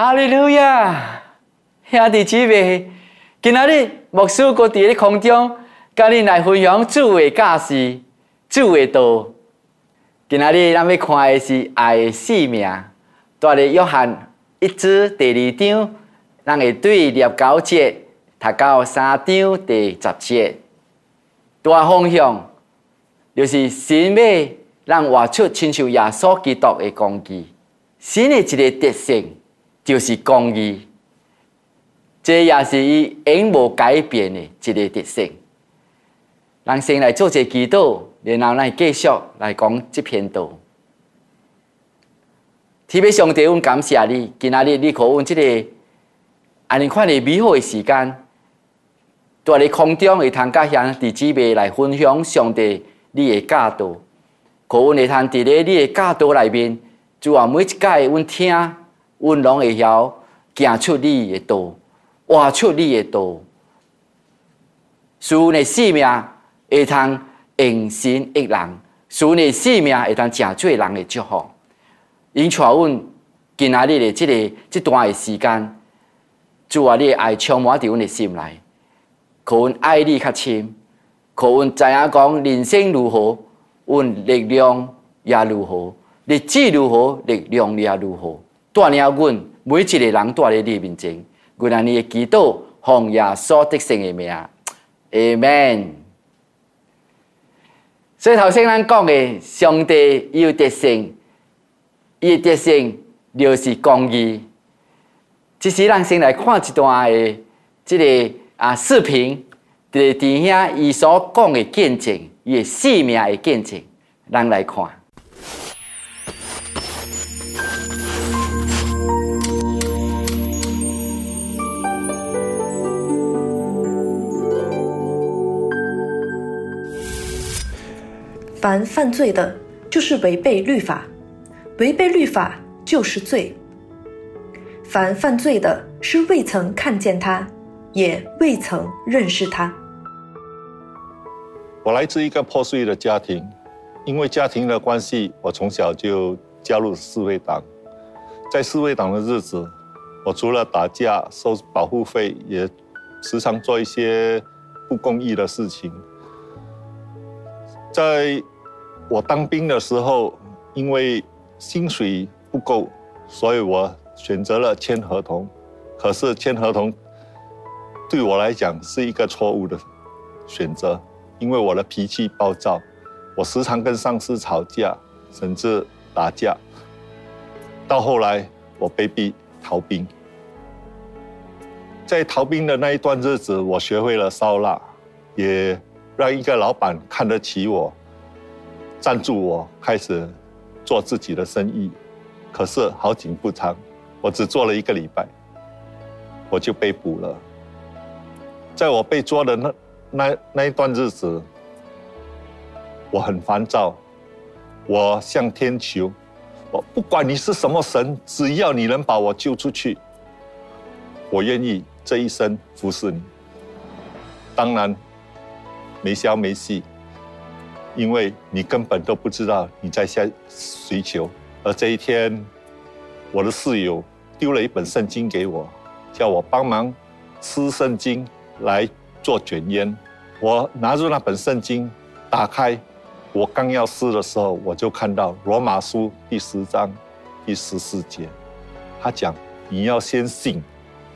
哈利路亚！兄弟姊妹，今仔日牧师搁伫咧空中，甲你来分享主的教示、主的道。今仔日咱要看的是爱的使命。在咧约翰一至第二章，咱会对廿九节读到三章第十节。大方向就是神要咱活出亲像耶稣基督的工具。神的一个特性。就是公义，这也是伊永无改变的一个特性。人先来做一祈祷，然后来继续来讲这篇道。特别上帝，阮感谢你，今仔日你可阮这个安尼款的美好的时间，在咧空中会通甲兄弟姊妹来分享上帝你的教导，可阮会通伫咧你的教导内面，就话每一届阮听。阮拢会晓行出你的道，活出你的道，使阮的性命会通应神益人，使阮的性命会通成做人的祝福。因带阮今仔日的即个即段的时间，主啊，你的爱充满伫阮的心内，可阮爱你较深，可阮知影讲人生如何，阮力量也如何，日子如何，力量也如何。带领阮每一个人在咧你面前，阮安尼的祈祷，奉耶稣得胜的名，Amen。所以头先咱讲的，上帝伊有德性，伊的德性就是公义。即时咱先来看一段的即个啊视频，伫弟兄伊所讲的见证，伊的性命的见证，咱来看。凡犯罪的，就是违背律法；违背律法就是罪。凡犯罪的，是未曾看见他，也未曾认识他。我来自一个破碎的家庭，因为家庭的关系，我从小就加入四卫党。在四卫党的日子，我除了打架、收保护费，也时常做一些不公义的事情。在我当兵的时候，因为薪水不够，所以我选择了签合同。可是签合同对我来讲是一个错误的选择，因为我的脾气暴躁，我时常跟上司吵架，甚至打架。到后来，我被逼逃兵。在逃兵的那一段日子，我学会了烧腊，也。让一个老板看得起我，赞助我，开始做自己的生意。可是好景不长，我只做了一个礼拜，我就被捕了。在我被抓的那那那一段日子，我很烦躁，我向天求，我不管你是什么神，只要你能把我救出去，我愿意这一生服侍你。当然。没消没息，因为你根本都不知道你在向谁求。而这一天，我的室友丢了一本圣经给我，叫我帮忙撕圣经来做卷烟。我拿着那本圣经，打开，我刚要撕的时候，我就看到罗马书第十章第十四节，他讲你要先信，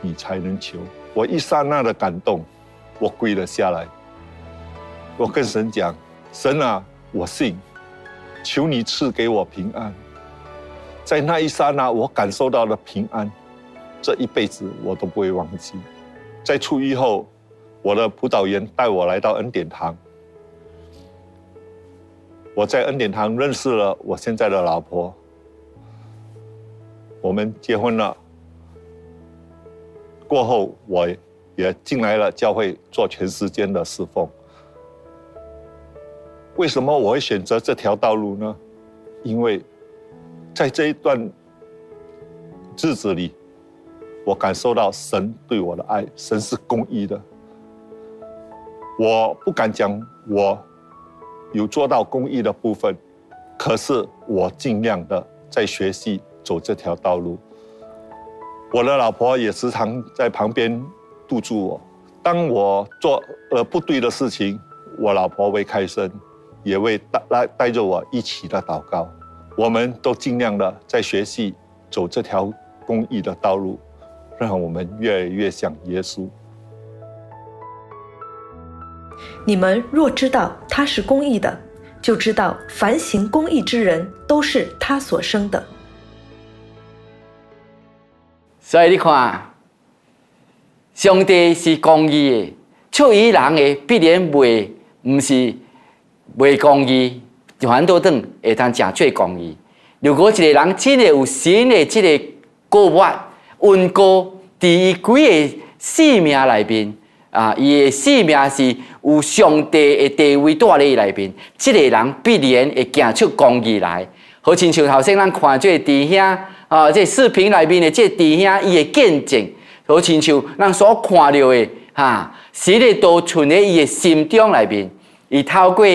你才能求。我一刹那的感动，我跪了下来。我跟神讲：“神啊，我信，求你赐给我平安。在那一刹那，我感受到了平安，这一辈子我都不会忘记。在出狱后，我的辅导员带我来到恩典堂。我在恩典堂认识了我现在的老婆，我们结婚了。过后，我也进来了教会，做全时间的侍奉。”为什么我会选择这条道路呢？因为，在这一段日子里，我感受到神对我的爱，神是公义的。我不敢讲我有做到公义的部分，可是我尽量的在学习走这条道路。我的老婆也时常在旁边督促我。当我做了不对的事情，我老婆会开声，也会带来带着我一起的祷告。我们都尽量的在学习走这条公益的道路，让我们越来越像耶稣。你们若知道他是公益的，就知道凡行公益之人都是他所生的。所以你看，上帝是公义的，出于人的必然袂毋是袂公义，反倒等会当正最公义。如果一个人真的有神的这个过法、温故，伫伊几个性命内面啊，伊的性命是有上帝的地位在伊内面，这个人必然会行出公义来。好亲像头先咱看即个弟兄。啊！这视频内面的这弟兄，伊的见证，好亲像咱所看到的，哈，实的都存在伊的心中内面。伊透过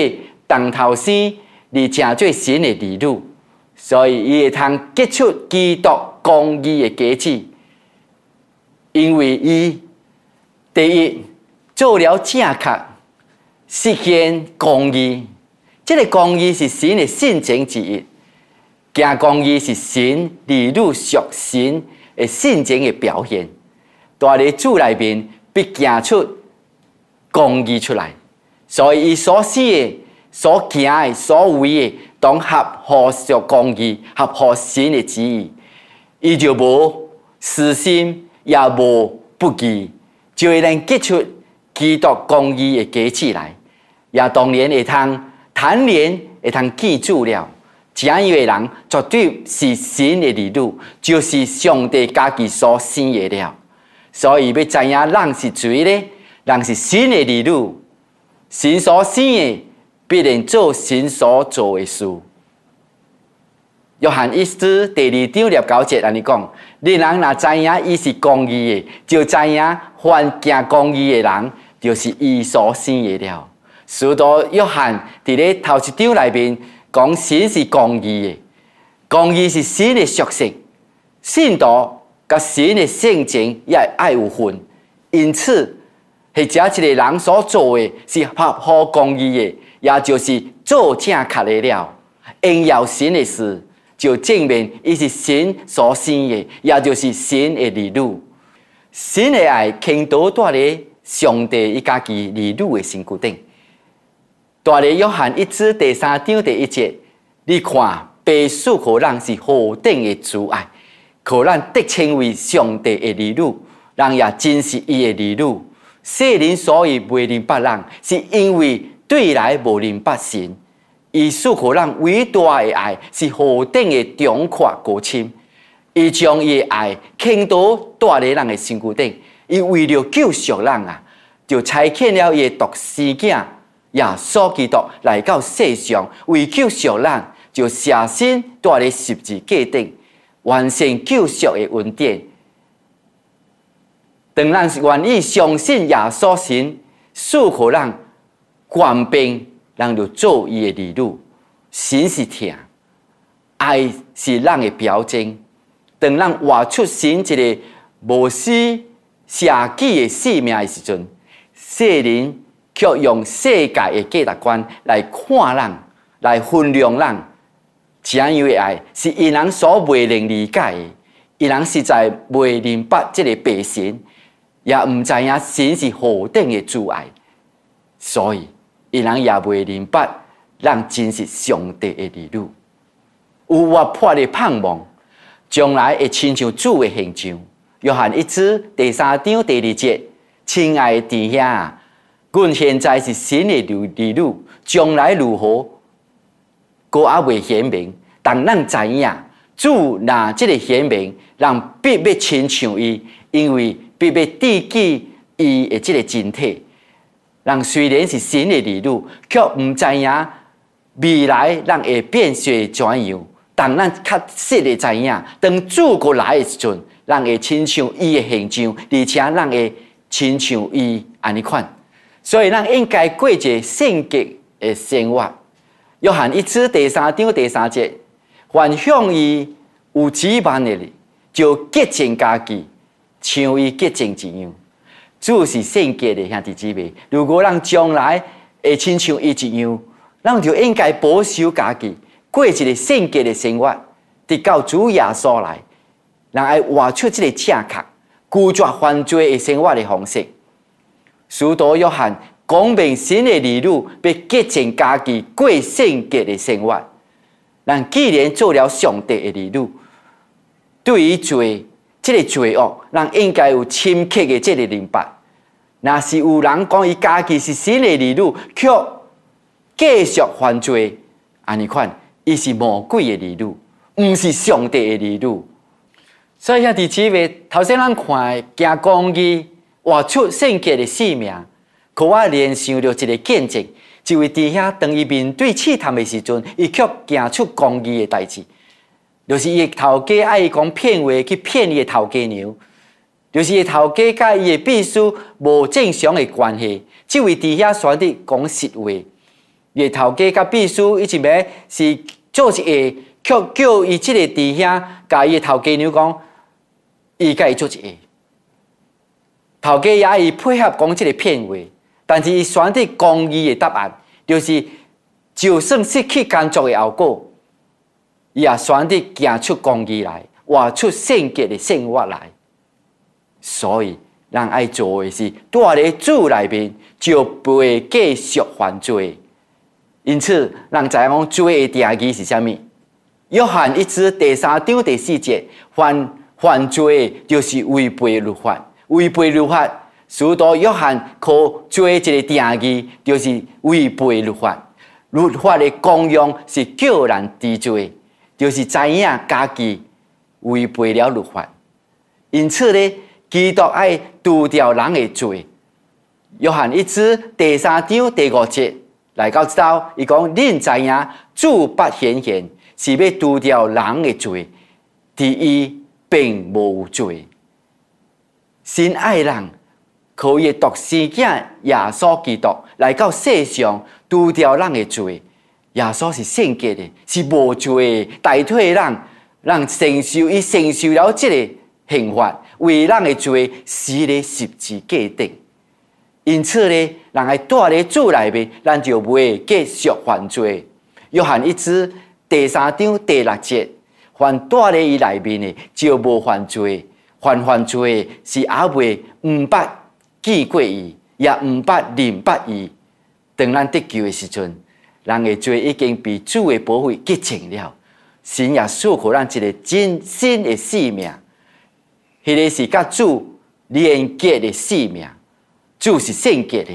当头生，而成做神的儿女，所以伊会通结出基督公义的果子。因为伊第一做了正确，实现公义。这个公义是神的性情之一。行公义是神利路属神的性情的表现，在你主内面必行出公义出来，所以伊所写的、所行的、所为的，都合乎属公义、合乎神的旨意。伊就无私心，也无不义，就会能结出基督公义的果子来。也当然会通谈年会通记住了。这样一个人绝对是神的儿女，就是上帝家己所生的了。所以要知影人是谁呢？人是神的儿女，神所生的必然做神所做的事。约翰一书第二章六九节安尼讲：，你人若知影伊是公义的，就知影犯行公义的人，就是伊所生的了。许多约翰伫咧头一章内面。讲神是公义的，公义是神的属性，信徒甲神的性情也爱有分，因此，或者一个人所做的是合乎公义的，也就是做正确的了。应要神的事，就证明伊是神所生的，也就是神的儿女。神的爱倾倒在咧上帝伊家己儿女的身躯顶。大咧约翰一书第三章第一节，你看，被属可人是何等的阻碍，可咱得称为上帝的儿女，人也真是伊的儿女。世人所以未认别人，是因为对来无认别神。伊属可人伟大的爱是何等的壮阔高深，伊将伊的爱倾倒在咧人的身躯顶，伊为了救赎人啊，就差遣了伊的独生子。耶稣基督来到世上，为救赎人，就舍身在咧十字架顶，完成救赎的恩典。当咱是愿意相信耶稣神，属乎人官兵，人就做伊的儿女。神是疼，爱是人的表征。当咱活出神一个无私舍己的生命的时阵，世人。却用世界的价值观来看人，来衡量人。这样的爱是伊人所未能理解的，伊人实在未明白这个白神，也毋知影神是何等的阻碍，所以伊人也未明白，人真是上帝的儿女，有活泼的盼望，将来会亲像主的形象。约翰一书第三章第二节，亲爱的弟兄。阮现在是新的儿女，将来如何，阁还未显明。但咱知影，主拿这个显明，人必要亲像伊，因为必要缔基伊的这个真体。人虽然是新的儿女，却毋知影未来人会变做怎样。但咱确实的知影，当主过来的时阵，人会亲像伊的形象，而且人会亲像伊安尼款。所以，咱应该过一个圣洁的生活。约翰一书第三章第三节，凡向伊有指望的，就洁净家己，像伊结净一样。主是圣洁的兄弟姊妹，如果咱将来会亲像伊一样，咱就应该保守家己，过一个圣洁的生活，直到主耶稣来，人爱活出这个正确、拒绝犯罪的生活的方式。使徒约翰讲明新的理路，要洁净家己，过圣洁的生活。咱既然做了上帝的理路，对于罪，这个罪恶，人应该有深刻的这个明白。若是有人讲伊家己是新的儿女，却继续犯罪，安尼款，伊是魔鬼的儿女，毋是上帝的儿女。所以兄弟姊妹，头先咱看行公义，活出圣洁的性命，可我联想到一个见证。一位弟兄当伊面对试探的时阵，伊却行出公义的代志，就是伊头家爱讲骗话去骗伊的头家娘，就是伊头家甲伊的秘书无正常的关系。即位弟兄选择讲实话，伊头家甲秘书一直要是做一个，却叫伊这个弟兄甲伊的头家娘讲，伊甲伊做一个。头家也伊配合讲这个骗话。但是伊选择公义的答案，就是就算失去工作的后果，伊也选择行出公义来，活出圣洁的生活来。所以，人爱做的是，住在主内面，就不会继续犯罪。因此，人知影罪的定义是啥物？约翰一书第三章第四节，犯犯罪就是违背律法，违背律法。许多约翰可做一个定义，就是违背律法。律法的功用是叫人知罪，就是知影家己违背了律法。因此呢，基督爱除掉人的罪。约翰一书第三章第五节来到知道，伊讲：恁知影主不显现，是要除掉人的罪。第一，并无罪，心爱人。可以独生子耶稣基督来到世上，除掉人的罪。耶稣是圣洁的，是无罪的，代替人，让承受伊承受了这个刑罚，为人的罪死在十字架顶。因此呢，人爱住在主内面，咱就不会继续犯罪。约翰一书第三章第六节，凡住在伊内面的，就无犯罪。犯犯罪是阿未唔捌。记过伊，也毋捌认捌伊。当咱得救的时阵，人的罪已经被主的保护洁净了。神也赐予咱一个真新的生命，迄个是甲主连接的生命。主是圣洁的，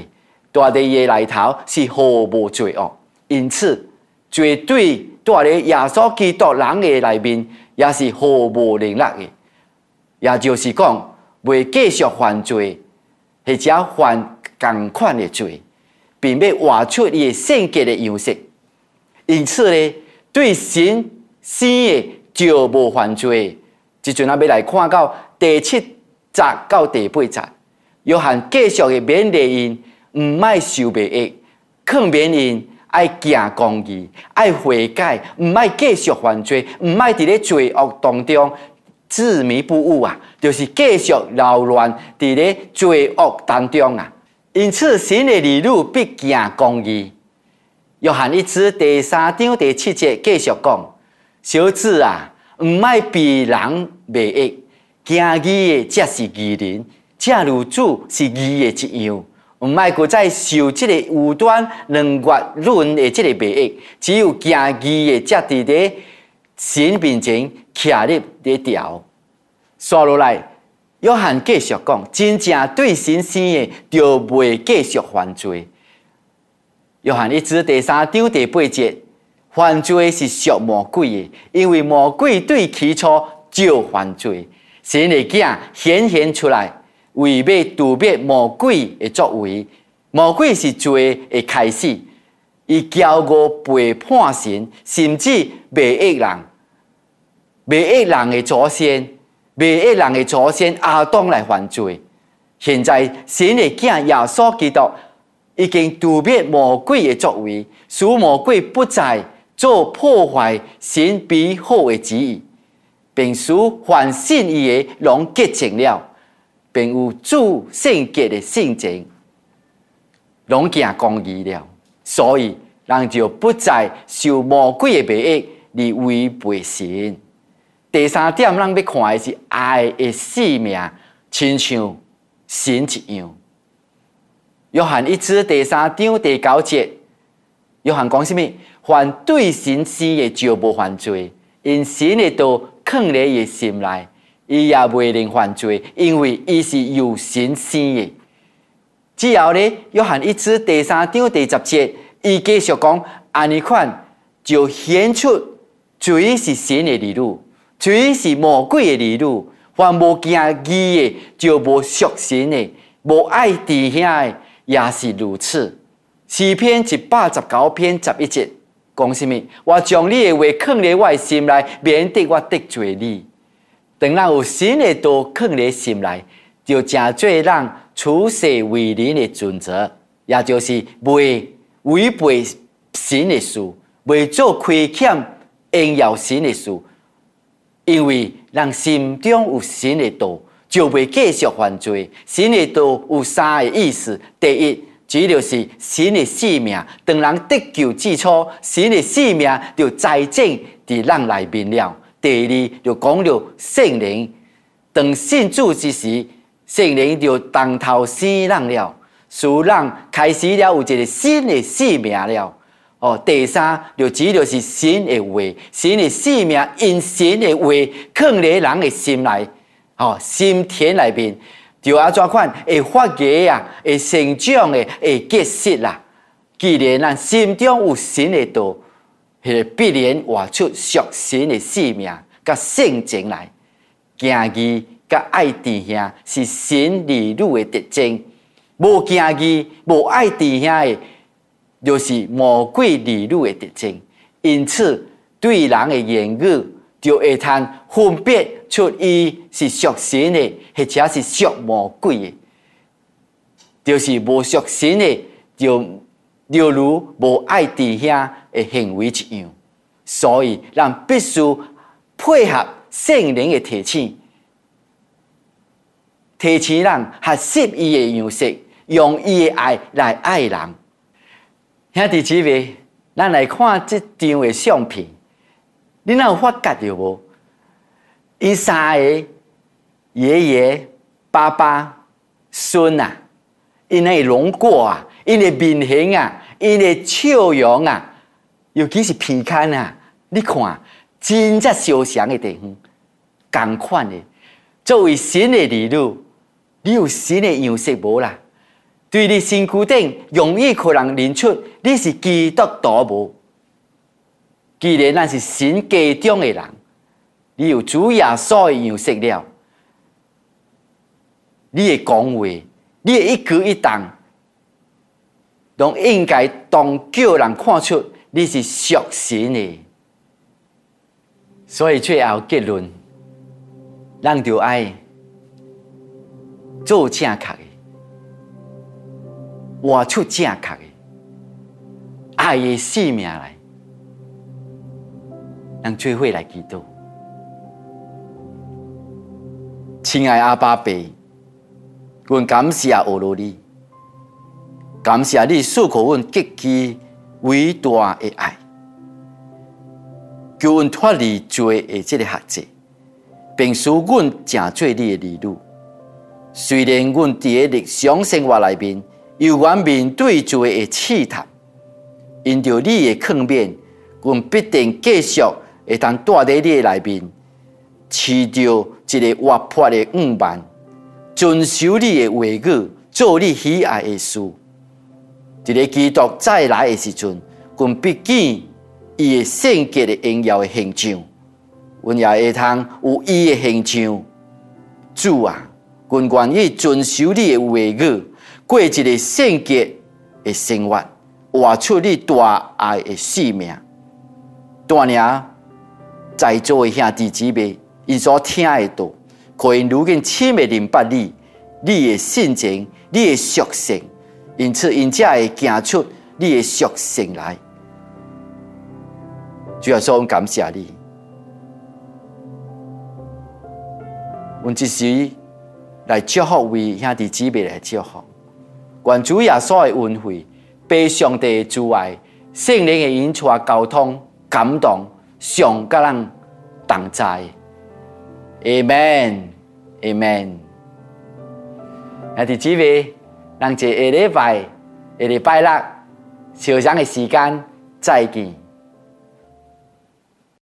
大地的内头是毫无罪恶，因此绝对住咧耶稣基督人的内面，也是毫无能力的。也就是讲，未继续犯罪。或者犯同款的罪，并要活出伊的性格的样式。因此呢，对神生的就无犯罪。即阵啊，要来看到第七节到第八节，约翰继续的勉励因，毋爱受别恶，更勉因爱行公义，爱悔改，毋爱继续犯罪，毋爱伫咧罪恶当中。执迷不悟啊，就是继续扰乱伫咧罪恶当中啊。因此，神的儿女必行公义。约翰一书第三章第七节继续讲：小子啊，毋爱被人迷惑，行义的才是义人，正如主是义的一样。毋爱搁再受这个无端两月论的这个迷惑，只有行义的才伫咧。神面前徛立咧条，刷落来，约翰继续讲：真正对神生的，就袂继续犯罪。约翰一书第三章第八节，犯罪是属魔鬼的，因为魔鬼对起初就犯罪。神的囝显现出来，为要杜灭魔鬼的作为。魔鬼是罪的开始，伊骄傲背叛神，甚至迷惑人。未恶人的祖先，未恶人的祖先阿当来犯罪。现在神的囝耶稣基督已经杜灭魔鬼的作为，使魔鬼不再做破坏神美好的旨意，并使凡信伊的拢洁净了，并有主圣洁的性情，拢行公义了。所以人就不再受魔鬼的迷役而违背神。第三点，咱要看的是爱的生命，亲像神一样。约翰一书第三章第九节，约翰讲什么？凡对神死的就无犯罪，因神的道藏在伊心内，伊也袂能犯罪，因为伊是由神生的。之后呢，约翰一书第三章第十节，伊继续讲，安尼款就显出罪是神的儿女，罪是魔鬼的儿女。凡无惊义的，就无属神的，无爱弟兄的，也是如此。诗篇一百十九篇十一节讲什么？我将你的话藏在我心内，免得我得罪你。当咱有神的道藏在心内，就正做人。处世为人的准则，也就是未违背神的事，未做亏欠应要神的事。因为人心中有神的道，就未继续犯罪。神的道有三个意思：第一，只就是神的性命；当人得救之初，神的性命就在正伫人内面了。第二，就讲了圣灵，当信主之时。圣灵就当头生人了，使人开始了有一个新的生命了。哦，第三就指就是神的话，神的生命因神的话藏在人的心内，哦，心田内面就安怎款会发芽啊，会成长的，会结实啦。既然咱心中有神的道，迄必然活出属神的生命，甲性情来，行义。甲爱弟兄是神儿女的特征，无敬义、无爱弟兄的，就是魔鬼儿女的特征。因此，对人的言语就会通分别出伊是属神的，或者是属魔鬼的。就是无属神的，就犹如无爱弟兄的行为一样。所以，人必须配合圣灵的提醒。提醒人学习伊的样式，用伊的爱来爱人。兄弟姊妹，咱来看这张的相片，你哪有发觉着无？因三个爷爷、爸爸、孙啊，因的轮廓啊，因的面型啊，因的笑容啊，尤其是皮看啊，你看真正相像的地方，同款的，作为神的儿女。你有神的样式无啦？对你身躯顶容易可能认出你是基督徒无？既然咱是神家中的人，你有主耶稣的样式了，你的讲话，你的一举一动，都应该当叫人看出你是属神的。所以最后结论，咱就爱。做正确的，活出正确的，爱的生命来，让聚会来祈祷。亲爱阿爸爸，阮感谢欧罗你，感谢你赐给阮极其伟大的爱，叫阮脱离罪的这个限制，并使阮成做你的儿女。虽然阮伫个日常生活内面，又愿面对罪的试探，因着你的抗辩，阮必定继续会当住伫你的内面，持着一个活泼的五万，遵守你的话语，做你喜爱的事。一个基督再来的时阵，阮必见伊的圣洁的荣耀的形象，阮也会通有伊的形象。主啊！阮愿意遵守你的话语，过一个圣洁的生活，活出你大爱的使命。大娘在座的兄弟姊妹，因所听的道，可以如今深的明白你，你的性情，你的属性，因此因才会行出你的属性来。主要说，感谢你，用一时来祝福为兄弟姊妹来祝福。愿主耶稣的恩惠、被上帝的主爱、圣灵的引出交通、感动，上甲咱同在。Amen，Amen。兄弟姊妹，咱一下礼拜、下礼拜六，早上的时间再见。